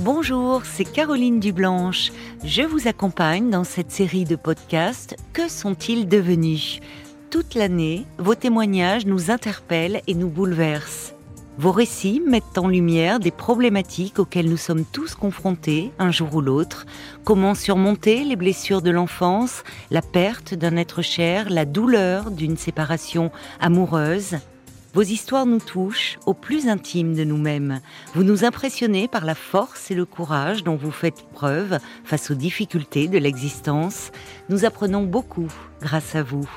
Bonjour, c'est Caroline Dublanche. Je vous accompagne dans cette série de podcasts Que sont-ils devenus? Toute l'année, vos témoignages nous interpellent et nous bouleversent. Vos récits mettent en lumière des problématiques auxquelles nous sommes tous confrontés un jour ou l'autre. Comment surmonter les blessures de l'enfance, la perte d'un être cher, la douleur d'une séparation amoureuse? Vos histoires nous touchent au plus intime de nous-mêmes. Vous nous impressionnez par la force et le courage dont vous faites preuve face aux difficultés de l'existence. Nous apprenons beaucoup grâce à vous.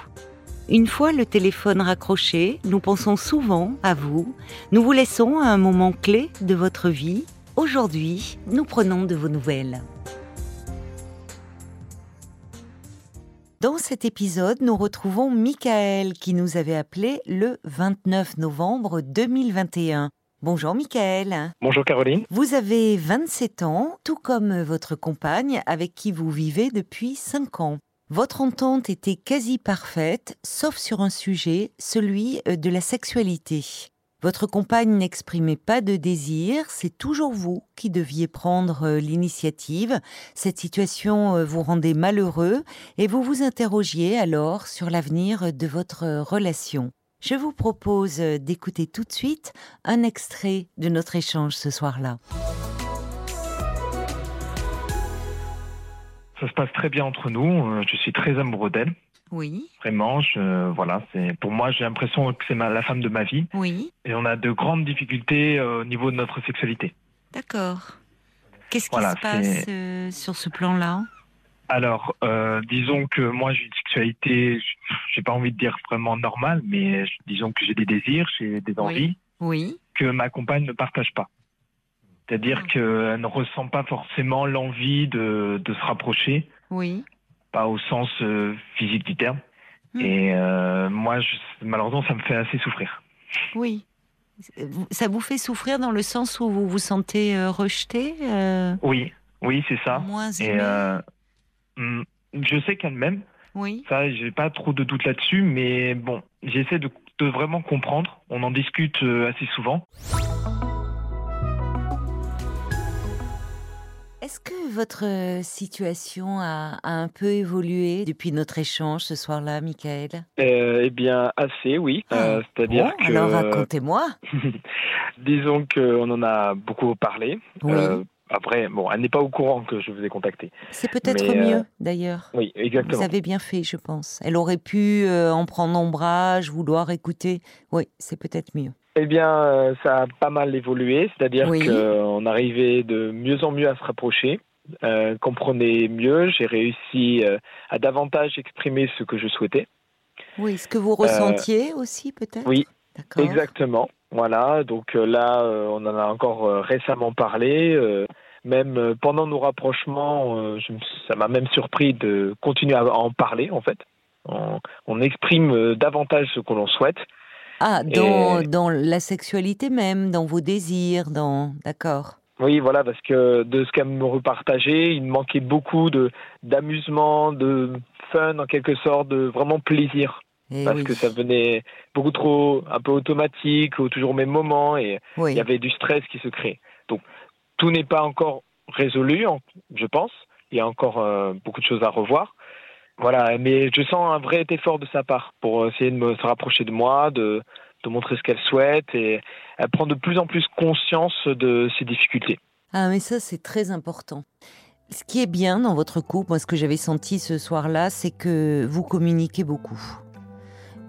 Une fois le téléphone raccroché, nous pensons souvent à vous. Nous vous laissons à un moment clé de votre vie. Aujourd'hui, nous prenons de vos nouvelles. Dans cet épisode, nous retrouvons Michael qui nous avait appelé le 29 novembre 2021. Bonjour Michael. Bonjour Caroline. Vous avez 27 ans, tout comme votre compagne avec qui vous vivez depuis 5 ans. Votre entente était quasi parfaite, sauf sur un sujet, celui de la sexualité. Votre compagne n'exprimait pas de désir, c'est toujours vous qui deviez prendre euh, l'initiative. Cette situation euh, vous rendait malheureux et vous vous interrogiez alors sur l'avenir de votre relation. Je vous propose euh, d'écouter tout de suite un extrait de notre échange ce soir-là. Ça se passe très bien entre nous, je suis très amoureux d'elle. Oui. Vraiment, je, voilà, c'est pour moi, j'ai l'impression que c'est la femme de ma vie. Oui. Et on a de grandes difficultés euh, au niveau de notre sexualité. D'accord. Qu'est-ce qui se passe euh, sur ce plan-là? Alors, euh, disons que moi, j'ai une sexualité, j'ai pas envie de dire vraiment normale, mais disons que j'ai des désirs, j'ai des envies. Oui. Que ma compagne ne partage pas. C'est-à-dire ah. qu'elle ne ressent pas forcément l'envie de, de se rapprocher. Oui pas au sens euh, physique du terme. Hmm. Et euh, moi, malheureusement, ça me fait assez souffrir. Oui. Ça vous fait souffrir dans le sens où vous vous sentez euh, rejeté Oui, oui, c'est ça. Moins Et hmm, je sais qu'elle m'aime. Oui. Ça, j'ai pas trop de doute là-dessus, mais bon, j'essaie de, de, vraiment comprendre. On en discute assez souvent. Est-ce que votre euh, situation a, un peu évolué depuis notre échange ce soir-là, Michael? Euh, Eh bien, assez, oui. Euh, ah, c'est-à-dire que. Alors racontez-moi. Disons qu'on en a beaucoup parlé. Oui. Après, bon, elle n'est pas au courant que je vous ai contacté. C'est peut-être mieux, d'ailleurs. Oui, exactement. Vous avez bien fait, je pense. Elle aurait pu en prendre ombrage, vouloir écouter. Oui, c'est peut-être mieux. Eh bien, euh, ça a pas mal évolué, c'est-à-dire qu'on arrivait de mieux en mieux à se rapprocher, euh, comprenait mieux, j'ai réussi euh, à davantage exprimer ce que je souhaitais. Oui, ce que vous ressentiez aussi peut-être Oui, exactement. Voilà, donc là, on en a encore récemment parlé. même pendant nos rapprochements, ça m'a même surpris de continuer à en parler en fait. on exprime davantage ce que l'on souhaite. Ah, dans, dans la sexualité même, dans vos désirs, dans. D'accord. Oui, voilà, parce que de ce qu'elle me repartageait, il manquait beaucoup de d'amusement, de fun en quelque sorte, de vraiment plaisir. Eh parce que ça venait beaucoup trop, un peu automatique, ou toujours au même moment, et il y avait du stress qui se crée. Donc, tout n'est pas encore résolu, je pense. Il y a encore euh, beaucoup de choses à revoir. Voilà, mais je sens un vrai effort de sa part pour essayer de me se rapprocher de moi, de, montrer ce qu'elle souhaite et elle prend de plus en plus conscience de ses difficultés. Ah, mais ça, c'est très important. Ce qui est bien dans votre couple, moi, ce que j'avais senti ce soir-là, c'est que vous communiquez beaucoup.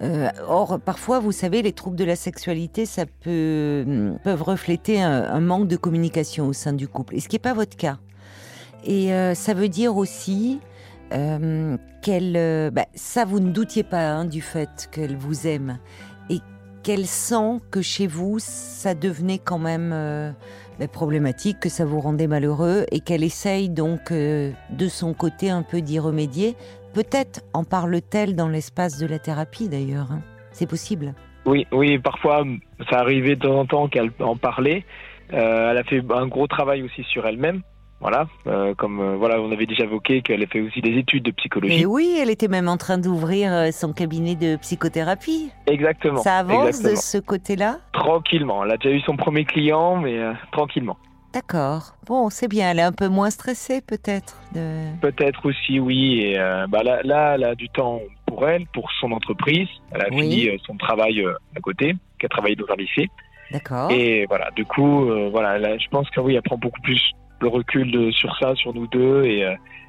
Euh, or, parfois, vous savez, les troubles de la sexualité, ça peut hum, peuvent refléter un, manque de communication au sein du couple, et ce qui n'est pas votre cas. Et euh, ça veut dire aussi euh, euh, bah, ça vous ne doutiez pas hein, du fait qu'elle vous aime et qu'elle sent que chez vous ça devenait quand même euh, bah, problématique, que ça vous rendait malheureux et qu'elle essaye donc de son côté un peu d'y remédier. Peut-être en parle-t-elle dans l'espace de la thérapie d'ailleurs. Hein. C'est possible. Oui, oui, parfois ça arrivait de temps en temps qu'elle en parlait. elle a fait un gros travail aussi sur elle-même. Voilà, euh, comme euh, voilà, on avait déjà évoqué qu'elle a fait aussi des études de psychologie. Et oui, elle était même en train d'ouvrir euh, son cabinet de psychothérapie. Exactement. Ça avance de ce côté-là Tranquillement. Elle a déjà eu son premier client, mais tranquillement. D'accord. Bon, c'est bien. Elle est un peu moins stressée, peut-être. Peut-être aussi, oui. Et euh, bah là, là, elle a du temps pour elle, pour son entreprise. Elle a fini euh, son travail euh, à côté, qu'elle travaillé dans un lycée. D'accord. Et voilà, du coup, voilà, là, je pense que oui, elle prend beaucoup plus le recul de, sur ça, sur nous deux. Et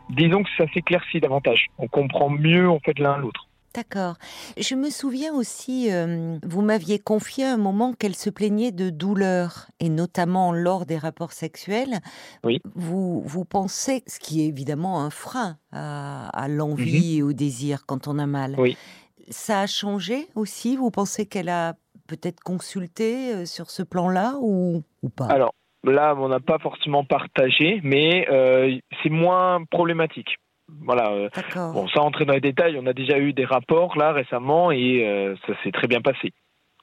disons que ça s'éclaircit davantage. On comprend mieux en fait l'un l'autre. D'accord. Je me souviens aussi, euh, vous m'aviez confié un moment qu'elle se plaignait de douleurs, et notamment lors des rapports sexuels. Oui. Vous, vous pensez, ce qui est évidemment un frein à, l'envie mhm. et au désir quand on a mal. Oui. Ça a changé aussi? Vous pensez qu'elle a peut-être consulté euh, sur ce plan-là ou, ou pas? Alors, là, on n'a pas forcément partagé, mais euh, c'est moins problématique. Voilà. Euh, bon, sans entrer dans les détails, on a déjà eu des rapports là récemment et euh, ça s'est très bien passé.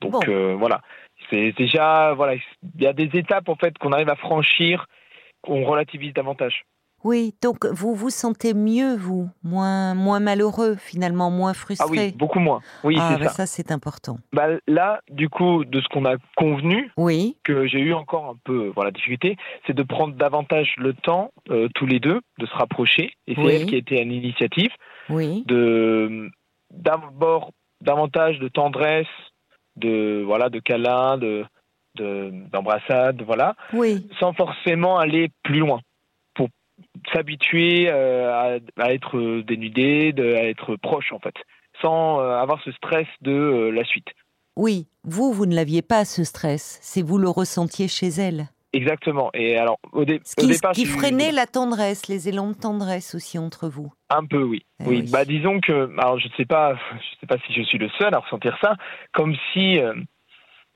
Donc euh, voilà, c'est déjà voilà, il y a des étapes en fait qu'on arrive à franchir, qu'on relativise davantage. Oui, donc vous vous sentez mieux, vous, moins, moins malheureux finalement, moins frustré. Ah oui, beaucoup moins. Oui, ah, c'est bah ça. Ça, c'est important. Bah, là, du coup, de ce qu'on a convenu, oui. que j'ai eu encore un peu voilà difficulté, c'est de prendre davantage le temps euh, tous les deux, de se rapprocher. Et c'est elle qui a été à l'initiative. Oui. De d'abord davantage de tendresse, de voilà, de câlin, de d'embrassade, voilà, oui. sans forcément aller plus loin s'habituer euh, à, être dénudé, à être proche en fait, sans euh, avoir ce stress de euh, la suite. Oui, vous, vous ne l'aviez pas ce stress, c'est vous le ressentiez chez elle. Exactement. Et alors, au, Ce qui, départ, qui freinait la tendresse, les élans de tendresse aussi entre vous. Un peu, oui. Eh oui. Bah, disons que, alors je ne sais pas, je sais pas si je suis le seul à ressentir ça, comme si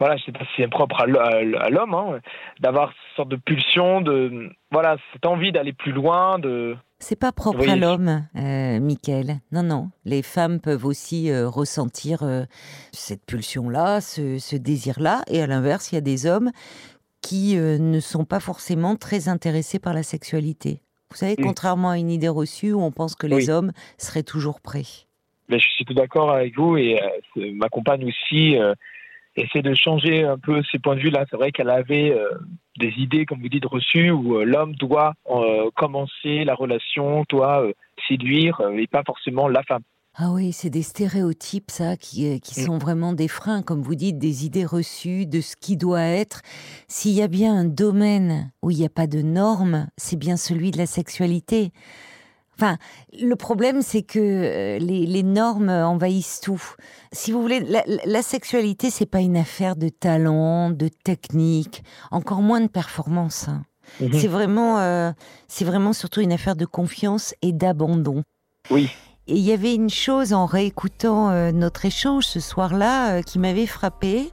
voilà, je sais pas si c'est propre à l'homme, hein, d'avoir cette sorte de pulsion, de voilà, cette envie d'aller plus loin, de. C'est pas propre à l'homme, euh, Michael. Non, non. Les femmes peuvent aussi euh, ressentir euh, cette pulsion-là, ce, désir-là, et à l'inverse, il y a des hommes qui euh, ne sont pas forcément très intéressés par la sexualité. Vous savez, contrairement à une idée reçue où on pense que les hommes seraient toujours prêts. Mais je suis tout d'accord avec vous et ma compagne aussi essayer de changer un peu ces points de vue-là. C'est vrai qu'elle avait euh, des idées, comme vous dites, reçues, où euh, l'homme doit euh, commencer la relation, doit séduire, et pas forcément la femme. Ah oui, c'est des stéréotypes, ça, qui, qui mm. sont vraiment des freins, comme vous dites, des idées reçues de ce qui doit être. S'il y a bien un domaine où il n'y a pas de normes, c'est bien celui de la sexualité. Enfin, le problème, c'est que euh, les, normes envahissent tout. Si vous voulez, la, la sexualité, c'est pas une affaire de talent, de technique, encore moins de performance. Hein. Mhm. C'est vraiment, euh, c'est vraiment surtout une affaire de confiance et d'abandon. Oui. Et il y avait une chose en réécoutant euh, notre échange ce soir-là qui m'avait frappée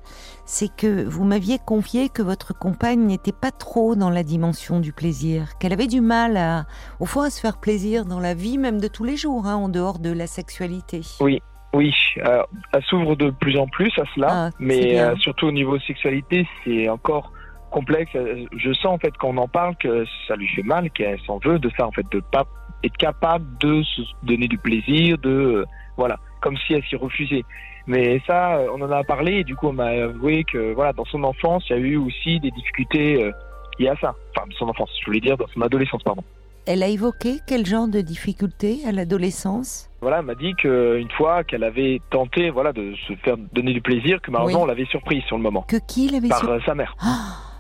c'est que vous m'aviez confié que votre compagne n'était pas trop dans la dimension du plaisir, qu'elle avait du mal à, au fond, à se faire plaisir dans la vie même de tous les jours, hein, en dehors de la sexualité. Oui, oui, euh, elle s'ouvre de plus en plus à cela, ah, mais euh, surtout au niveau sexualité, c'est encore complexe. Je sens en fait qu'on en parle que ça lui fait mal, qu'elle s'en veut de ça en fait, de pas être capable de se donner du plaisir, de voilà, comme si elle s'y refusait. Mais ça, euh, on en a parlé et du coup, on m'a avoué que voilà, dans son enfance, il y a eu aussi des difficultés euh, liées à ça. Enfin, son enfance, je voulais dire dans son adolescence, pardon. Elle a évoqué quel genre de difficultés à l'adolescence? Voilà, elle m'a dit qu'une fois qu'elle avait tenté voilà, de se faire donner du plaisir, que malheureusement on l'avait surprise sur le moment. Que qui l'avait Par euh, sa mère. Ah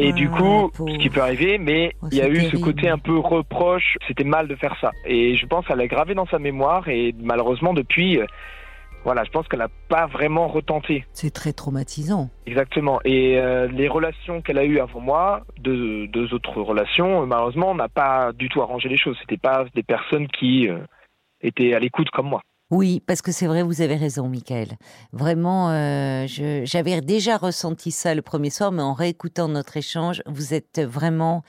et du coup, ce qui peut arriver, mais oh, il y a eu ce côté un peu reproche, c'était mal de faire ça. Et je pense qu'elle a gravé dans sa mémoire et malheureusement depuis, voilà, je pense qu'elle n'a pas vraiment retenté. C'est très traumatisant. Exactement. Et euh, les relations qu'elle a eues avant moi, deux, deux autres relations, malheureusement, n'a pas du tout arrangé les choses. C'était pas des personnes qui euh, étaient à l'écoute comme moi. Oui, parce que c'est vrai, vous avez raison, Michael. Vraiment, euh, j'avais déjà ressenti ça le premier soir, mais en réécoutant notre échange, vous êtes vraiment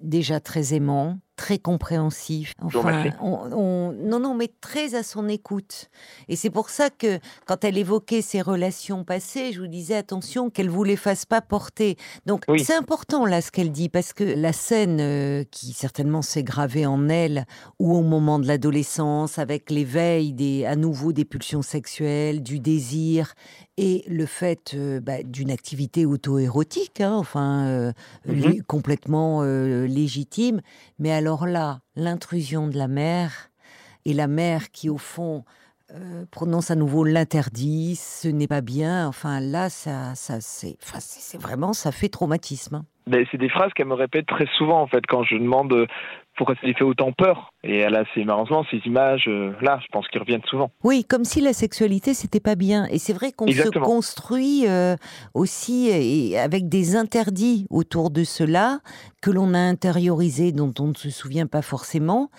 déjà très aimant, très compréhensif. Enfin, non, non, mais très à son écoute. Et c'est pour ça que quand elle évoquait ses relations passées, je vous disais attention qu'elle vous les fasse pas porter. Donc c'est important là ce qu'elle dit parce que la scène euh, qui certainement s'est gravée en elle ou au moment de l'adolescence avec l'éveil des à nouveau des pulsions sexuelles, du désir et le fait euh, bah, d'une activité auto-érotique, hein, enfin euh, mmh complètement légitime, mais alors là, l'intrusion de la mère, et la mère qui, au fond, euh, prononce à nouveau l'interdit, ce n'est pas bien. Enfin, là, ça, ça c'est, c'est vraiment, ça fait traumatisme. Hein. C'est des phrases qu'elle me répète très souvent, en fait, quand je demande euh, pourquoi ça lui fait autant peur. Et elle a ces, malheureusement ces images, euh, là, je pense qu'ils reviennent souvent. Oui, comme si la sexualité, c'était pas bien. Et c'est vrai qu'on se construit aussi et avec des interdits autour de cela que l'on a intériorisés, dont on ne se souvient pas forcément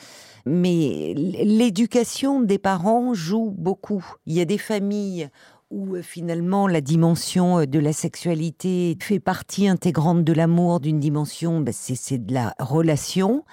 mais l'éducation des parents joue beaucoup. Il y a des familles où euh, finalement la dimension euh, de la sexualité fait partie intégrante de l'amour, d'une dimension, ben, c'est de la relation.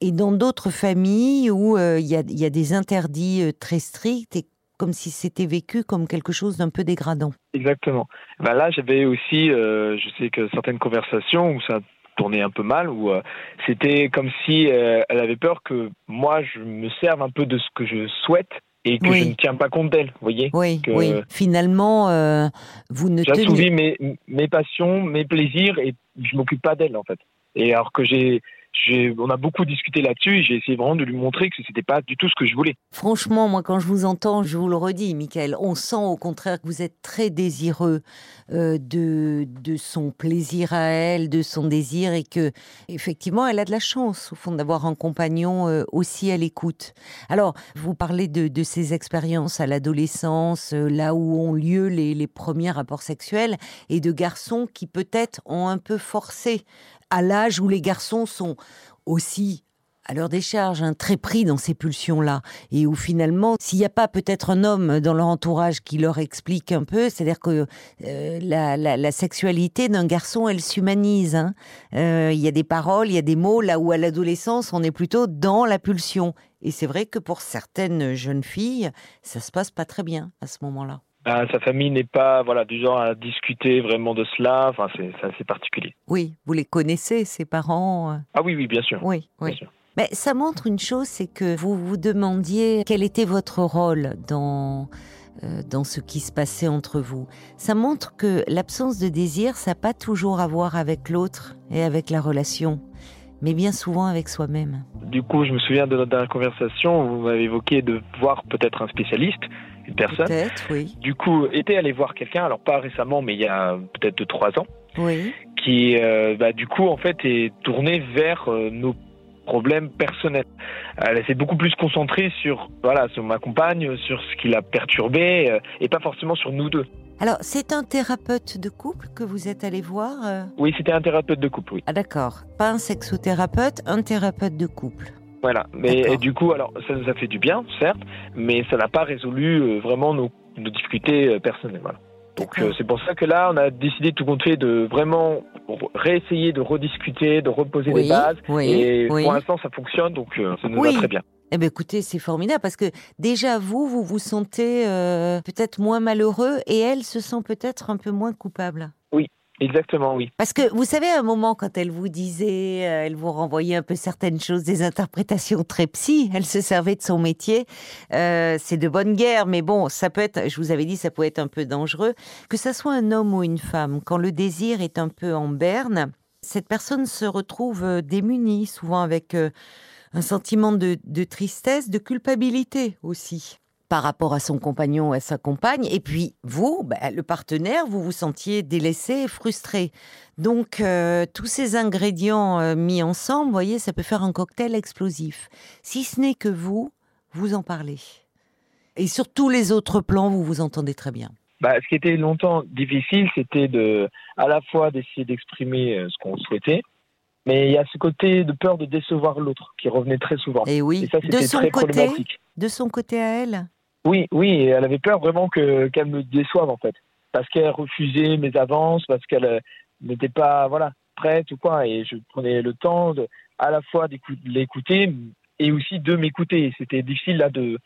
Et dans d'autres familles où euh, il y, a, des interdits très stricts et comme si c'était vécu comme quelque chose d'un peu dégradant. Exactement. Ben là, j'avais aussi, je sais que certaines conversations où ça tournait un peu mal, où euh, c'était comme si euh, elle avait peur que moi je me serve un peu de ce que je souhaite et que je ne tiens pas compte d'elle, vous voyez Oui, oui. Finalement, euh, vous ne J'assouvis mes, mes passions, mes plaisirs et je m'occupe pas d'elle en fait. Et alors que j'ai on a beaucoup discuté là-dessus et j'ai essayé vraiment de lui montrer que ce n'était pas du tout ce que je voulais. Franchement, moi, quand je vous entends, je vous le redis, Michael, on sent au contraire que vous êtes très désireux euh, de, de son plaisir à elle, de son désir et que, effectivement, elle a de la chance, au fond, d'avoir un compagnon euh, aussi à l'écoute. Alors, vous parlez de, de ces expériences à l'adolescence, euh, là où ont lieu les, les premiers rapports sexuels et de garçons qui peut-être ont un peu forcé à l'âge où les garçons sont aussi à leur décharge, hein, très pris dans ces pulsions-là, et où finalement, s'il n'y a pas peut-être un homme dans leur entourage qui leur explique un peu, c'est-à-dire que euh, la, sexualité d'un garçon, elle s'humanise. Hein. Euh, il y a des paroles, il y a des mots, là où à l'adolescence, on est plutôt dans la pulsion. Et c'est vrai que pour certaines jeunes filles, ça se passe pas très bien à ce moment-là. Ah, sa famille n'est pas voilà du genre à discuter vraiment de cela. Enfin, c'est assez particulier. Oui, vous les connaissez, ses parents. Euh ah oui, oui, bien sûr. Oui, oui. Mais ça montre une chose, c'est que vous vous demandiez quel était votre rôle dans euh, dans ce qui se passait entre vous. Ça montre que l'absence de désir, ça n'a pas toujours à voir avec l'autre et avec la relation, mais bien souvent avec soi-même. Du coup, je me souviens de notre dernière conversation, vous m'avez évoqué de voir peut-être un spécialiste personne. oui. Du coup, était allé voir quelqu'un, alors pas récemment, mais il y a peut-être trois ans, oui. qui, euh, bah, du coup, en fait, est tourné vers euh, nos problèmes personnels. Elle s'est beaucoup plus concentrée sur, voilà, sur ma compagne, sur ce qui l'a perturbé, euh, et pas forcément sur nous deux. Alors, c'est un thérapeute de couple que vous êtes allé voir Oui, c'était un thérapeute de couple, oui. Ah d'accord. Pas un sexothérapeute, un thérapeute de couple. Voilà. Mais du coup, alors ça nous a fait du bien, certes, mais ça n'a pas résolu euh, vraiment nos, difficultés euh, personnelles. Voilà. Donc euh, c'est pour ça que là, on a décidé tout compte fait de vraiment réessayer de rediscuter, de reposer les bases. et pour l'instant, ça fonctionne, donc ça nous va très bien. Eh bien, écoutez, c'est formidable parce que déjà vous, vous vous sentez peut-être moins malheureux et elle se sent peut-être un peu moins coupable. Oui, Exactement, oui. Parce que vous savez, à un moment, quand elle vous disait, euh, elle vous renvoyait un peu certaines choses, des interprétations très psy, elle se servait de son métier. Euh, c'est de bonne guerre, mais bon, ça peut être, je vous avais dit, ça peut être un peu dangereux. Que ça soit un homme ou une femme, quand le désir est un peu en berne, cette personne se retrouve euh, démunie, souvent avec un sentiment de, de tristesse, de culpabilité aussi par rapport à son compagnon ou à sa compagne. Et puis, vous, bah, le partenaire, vous vous sentiez délaissé et frustré. Donc, euh, tous ces ingrédients euh, mis ensemble, vous voyez, ça peut faire un cocktail explosif. Si ce n'est que vous, vous en parlez. Et sur tous les autres plans, vous vous entendez très bien. Bah, ce qui était longtemps difficile, c'était de, à la fois d'essayer d'exprimer euh, ce qu'on souhaitait, mais il y a ce côté de peur de décevoir l'autre qui revenait très souvent. Et oui, ça, de son très côté, de son côté à elle. Oui, oui, elle avait peur vraiment que qu'elle me déçoive en fait, parce qu'elle refusait mes avances, parce qu'elle euh, n'était pas voilà prête ou quoi, et je prenais le temps de à la fois l'écouter et aussi de m'écouter. C'était difficile là de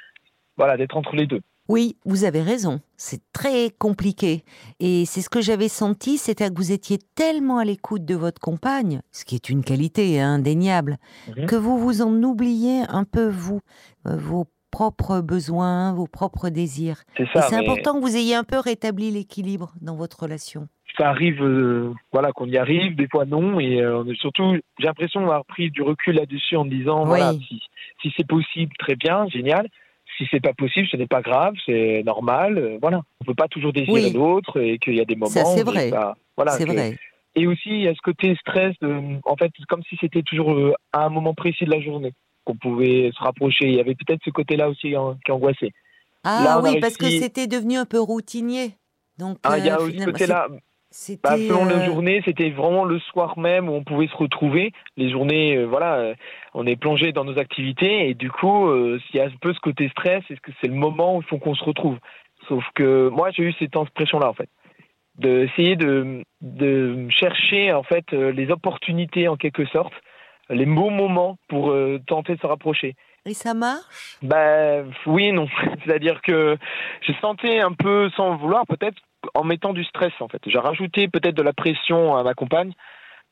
voilà d'être entre les deux. Oui, vous avez raison. C'est très compliqué. Et c'est ce que j'avais senti, c'était que vous étiez tellement à l'écoute de votre compagne, ce qui est une qualité indéniable, mhm. que vous vous en oubliez un peu, vous, euh, vos propres besoins, vos propres désirs. C'est c'est important que vous ayez un peu rétabli l'équilibre dans votre relation. Ça arrive, euh, voilà, qu'on y arrive, des fois non, et euh, surtout, j'ai l'impression d'avoir pris du recul là-dessus en me disant, voilà, si, si c'est possible, très bien, génial si c'est pas possible, ce n'est pas grave, c'est normal. Euh, voilà, on peut pas toujours désirer l'autre et qu'il y a des moments. Ça c'est vrai. voilà, c'est vrai. Et aussi, il y a ce côté stress, de, en fait, comme si c'était toujours euh, à un moment précis de la journée qu'on pouvait se rapprocher. Il y avait peut-être ce côté-là aussi qui angoissait. Ah oui, parce que c'était devenu un peu routinier. Donc, ah, il y a euh, ce côté-là. Bah, selon la euh, journée, c'était vraiment le soir même où on pouvait se retrouver. Les journées, euh, voilà, euh, on est plongé dans nos activités et du coup, s'il y a un peu ce côté stress, est-ce que c'est le moment où il faut qu'on se retrouve? Sauf que moi, j'ai eu cette impression-là, en fait, d'essayer de, de chercher en fait les opportunités en quelque sorte, les bons moments pour tenter de se rapprocher. Et ça marche? Ben oui et non. C'est-à-dire que je sentais un peu, sans vouloir peut-être, en mettant du stress en fait. J'ai rajouté peut-être de la pression à ma compagne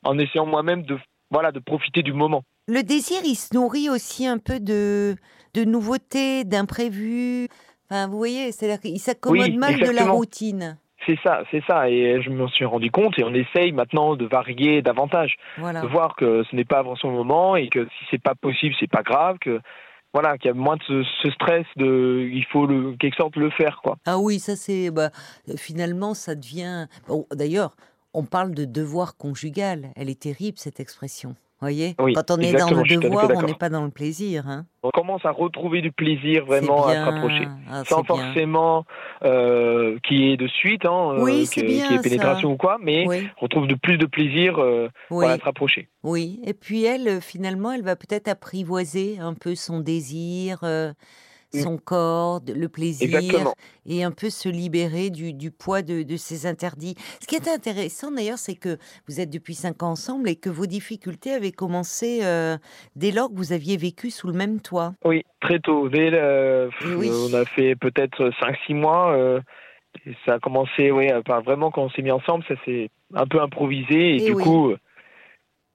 en essayant moi-même de voilà de profiter du moment. Le désir, il se nourrit aussi un peu de de nouveautés, d'imprévus. Enfin, vous voyez, c'est-à-dire qu'il s'accommode mal de la routine. C'est ça, c'est ça. Et je me suis rendu compte et on essaye maintenant de varier davantage, de voir que ce n'est pas avant son moment et que si c'est pas possible, c'est pas grave, que voilà, qu'il y a moins de ce, stress de, il faut le, quelque sorte le faire, quoi. Ah oui, ça c'est, bah, finalement, ça devient. D'ailleurs, on parle de devoir conjugal. Elle est terrible cette expression voyez Quand on est dans le devoir, on n'est pas dans le plaisir. Hein. on commence à retrouver du plaisir vraiment à se rapprocher. Ah, sans forcément euh, qu'il y ait de suite, hein, euh, qu'il y ait pénétration ou quoi, mais on trouve de plus de plaisir euh, à se rapprocher. Oui, et puis elle, finalement, elle va peut-être apprivoiser un peu son désir. Son corps, le plaisir, et un peu se libérer du, poids de, ses interdits. Ce qui est intéressant d'ailleurs, c'est que vous êtes depuis cinq ans ensemble et que vos difficultés avaient commencé euh, dès lors que vous aviez vécu sous le même toit. Oui, très tôt. Dès On a fait peut-être cinq, six mois. Euh, et ça a commencé, oui, vraiment quand on s'est mis ensemble, ça s'est un peu improvisé et, du coup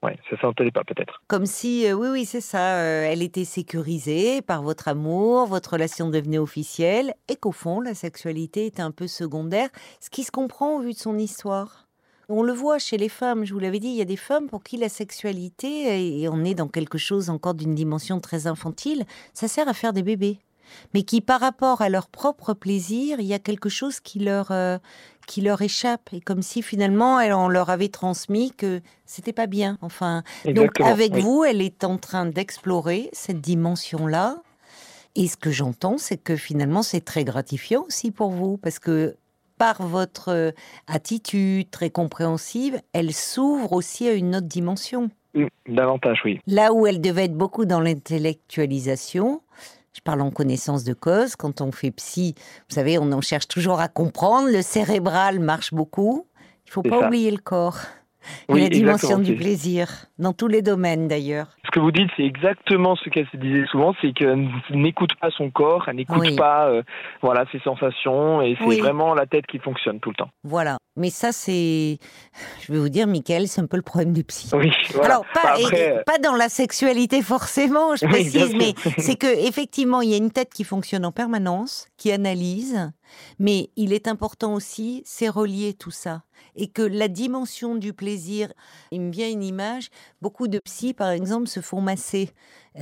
Ouais, ça s'entendait pas peut-être. Comme si, euh, oui, oui, c'est ça. Euh, elle était sécurisée par votre amour, votre relation devenait officielle, et qu'au fond, la sexualité était un peu secondaire, ce qui se comprend au vu de son histoire. On le voit chez les femmes, je vous l'avais dit, il y a des femmes pour qui la sexualité, et on est dans quelque chose encore d'une dimension très infantile, ça sert à faire des bébés mais qui par rapport à leur propre plaisir, il y a quelque chose qui leur euh, qui leur échappe et comme si finalement on leur avait transmis que c'était pas bien. Enfin, donc avec vous, elle est en train d'explorer cette dimension-là. Et ce que j'entends, c'est que finalement, c'est très gratifiant aussi pour vous parce que par votre euh, attitude très compréhensive, elle s'ouvre aussi à une autre dimension. Mmh, davantage, oui. Là où elle devait être beaucoup dans l'intellectualisation, je parle en connaissance de cause. Quand on fait psy, vous savez, on en cherche toujours à comprendre. Le cérébral marche beaucoup. Il ne faut pas oublier le corps. et la dimension du plaisir, dans tous les domaines d'ailleurs. Ce que vous dites, c'est exactement ce qu'elle se disait souvent, c'est qu'elle n'écoute pas son corps, elle n'écoute pas euh, voilà, ses sensations, et c'est vraiment la tête qui fonctionne tout le temps. Voilà. Mais ça, c'est, je vais vous dire, Michael, c'est un peu le problème du psy. Oui, Alors, pas, euh, pas dans la sexualité forcément, je précise, mais c'est que effectivement, il y a une tête qui fonctionne en permanence, qui analyse, mais il est important aussi, c'est relier tout ça. Et que la dimension du plaisir, il me vient une image, beaucoup de psy, par exemple, se font masser.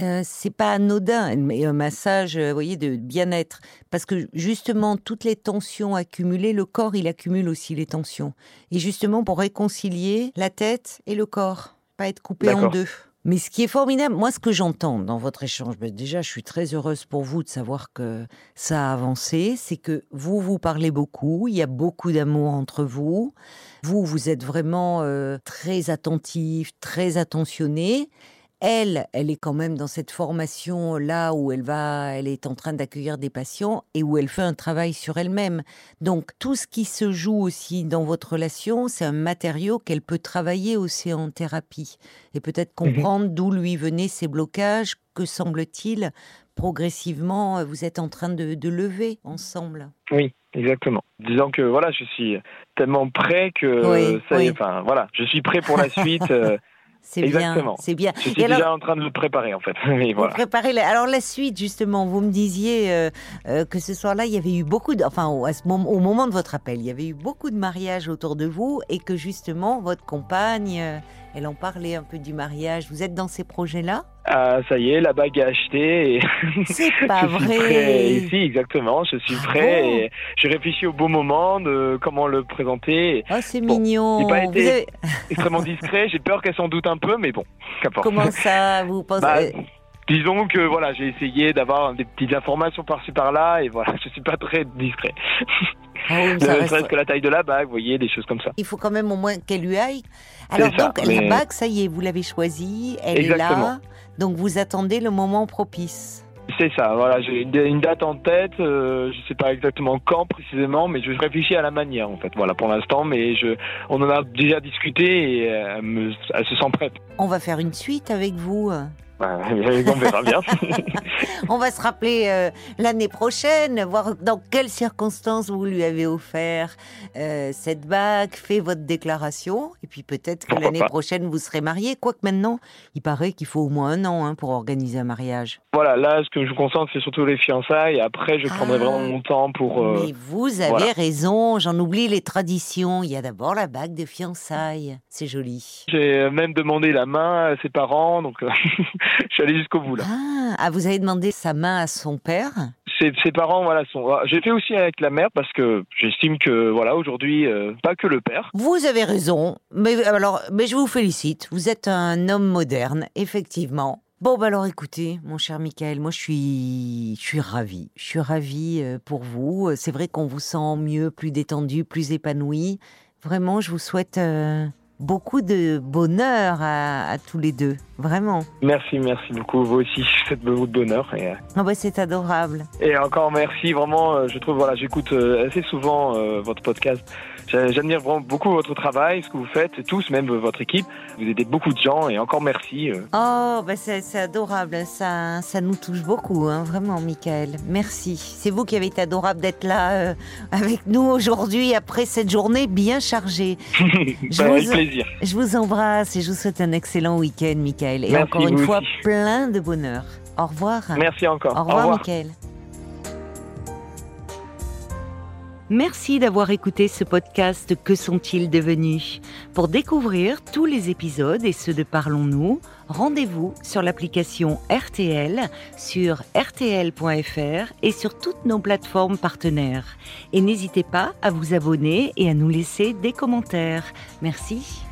Euh, c'est pas anodin, mais un massage, euh, vous voyez, de bien-être. Parce que justement, toutes les tensions accumulées, le corps, il accumule aussi les tensions. Et justement, pour réconcilier la tête et le corps, pas être coupé en deux. Mais ce qui est formidable, moi, ce que j'entends dans votre échange, ben, déjà, je suis très heureuse pour vous de savoir que ça a avancé. C'est que vous, vous parlez beaucoup, il y a beaucoup d'amour entre vous. Vous, vous êtes vraiment euh, très attentif, très attentionné. Elle, elle est quand même dans cette formation là où elle va, elle est en train d'accueillir des patients et où elle fait un travail sur elle-même. Donc tout ce qui se joue aussi dans votre relation, c'est un matériau qu'elle peut travailler aussi en thérapie et peut-être mhm. comprendre d'où lui venaient ces blocages, que semble-t-il progressivement vous êtes en train de, lever ensemble. Oui, exactement. Disons que voilà, je suis tellement prêt que ça y est, enfin voilà, je suis prêt pour la suite. C'est bien, c'est bien. Je suis déjà en train de le préparer en fait. voilà. préparer Alors la suite justement, vous me disiez euh, euh, que ce soir-là, il y avait eu beaucoup de, enfin au, moment, au moment de votre appel, il y avait eu beaucoup de mariages autour de vous et que justement votre compagne, euh, elle en parlait un peu du mariage. Vous êtes dans ces projets-là? Ah, ça y est, la bague est achetée. Et c'est pas je vrai. Suis prêt. Si, exactement, je suis ah prêt. et je réfléchis au bon moment de comment le présenter. Oh, c'est mignon. J'ai pas été extrêmement discret. J'ai peur qu'elle s'en doute un peu, mais bon, Comment ça, vous pensez bah, Disons que voilà, j'ai essayé d'avoir des petites informations par-ci par-là, et voilà, je suis pas très discret. Ah oui, ça reste... que la taille de la bague, vous voyez, des choses comme ça. Il faut quand même au moins qu'elle lui aille. Alors donc, la bague, ça y est, vous l'avez choisie, elle est là. Donc vous attendez le moment propice. C'est ça, voilà, j'ai une date en tête, euh, je sais pas exactement quand précisément, mais je réfléchis à la manière en fait, voilà pour l'instant, mais je, on en a déjà discuté et elle, elle se sent prête. On va faire une suite avec vous. on verra bien. on va se rappeler euh, l'année prochaine, voir dans quelles circonstances vous lui avez offert euh, cette bague, fait votre déclaration, et puis peut-être que l'année prochaine vous serez marié. Quoique maintenant, il paraît qu'il faut au moins un an hein, pour organiser un mariage. Voilà, là, ce que je vous concentre, c'est surtout les fiançailles. Après, je prendrai vraiment ah. mon temps pour. Euh, mais vous avez raison, j'en oublie les traditions. Il y a d'abord la bague de fiançailles. C'est joli. J'ai même demandé la main à ses parents, donc. je suis allé jusqu'au bout là. Ah, ah, vous avez demandé sa main à son père? Ses, ses, parents, voilà, sont. Ah, j'ai fait aussi avec la mère parce que j'estime que, voilà, aujourd'hui, euh, pas que le père. Vous avez raison, mais alors, mais je vous félicite. Vous êtes un homme moderne, effectivement. Bon, bah alors écoutez, mon cher Michael, moi je suis, je suis ravie. Je suis ravie euh, pour vous. C'est vrai qu'on vous sent mieux, plus détendu, plus épanoui. Vraiment, je vous souhaite euh, beaucoup de bonheur à, tous les deux, vraiment. Merci, merci beaucoup. Vous aussi, faites beaucoup de bonheur. Et... Oh bah, c'est adorable. Et encore merci, vraiment. Euh, je trouve, voilà, j'écoute euh, assez souvent euh, votre podcast. J'admire vraiment beaucoup votre travail, ce que vous faites, tous, même votre équipe. Vous aidez beaucoup de gens et encore merci. Oh, bah c'est adorable. Ça, ça nous touche beaucoup, hein, vraiment, Michael. Merci. C'est vous qui avez été adorable d'être là avec nous aujourd'hui après cette journée bien chargée. Je bah, vous... plaisir. Je vous embrasse et je vous souhaite un excellent week-end, Michael. Et encore une fois, plein de bonheur. Au revoir. Merci encore. Au revoir, Michael. Merci d'avoir écouté ce podcast Que sont-ils devenus? Pour découvrir tous les épisodes et ceux de Parlons-nous, rendez-vous sur l'application RTL, sur rtl.fr et sur toutes nos plateformes partenaires. Et n'hésitez pas à vous abonner et à nous laisser des commentaires. Merci.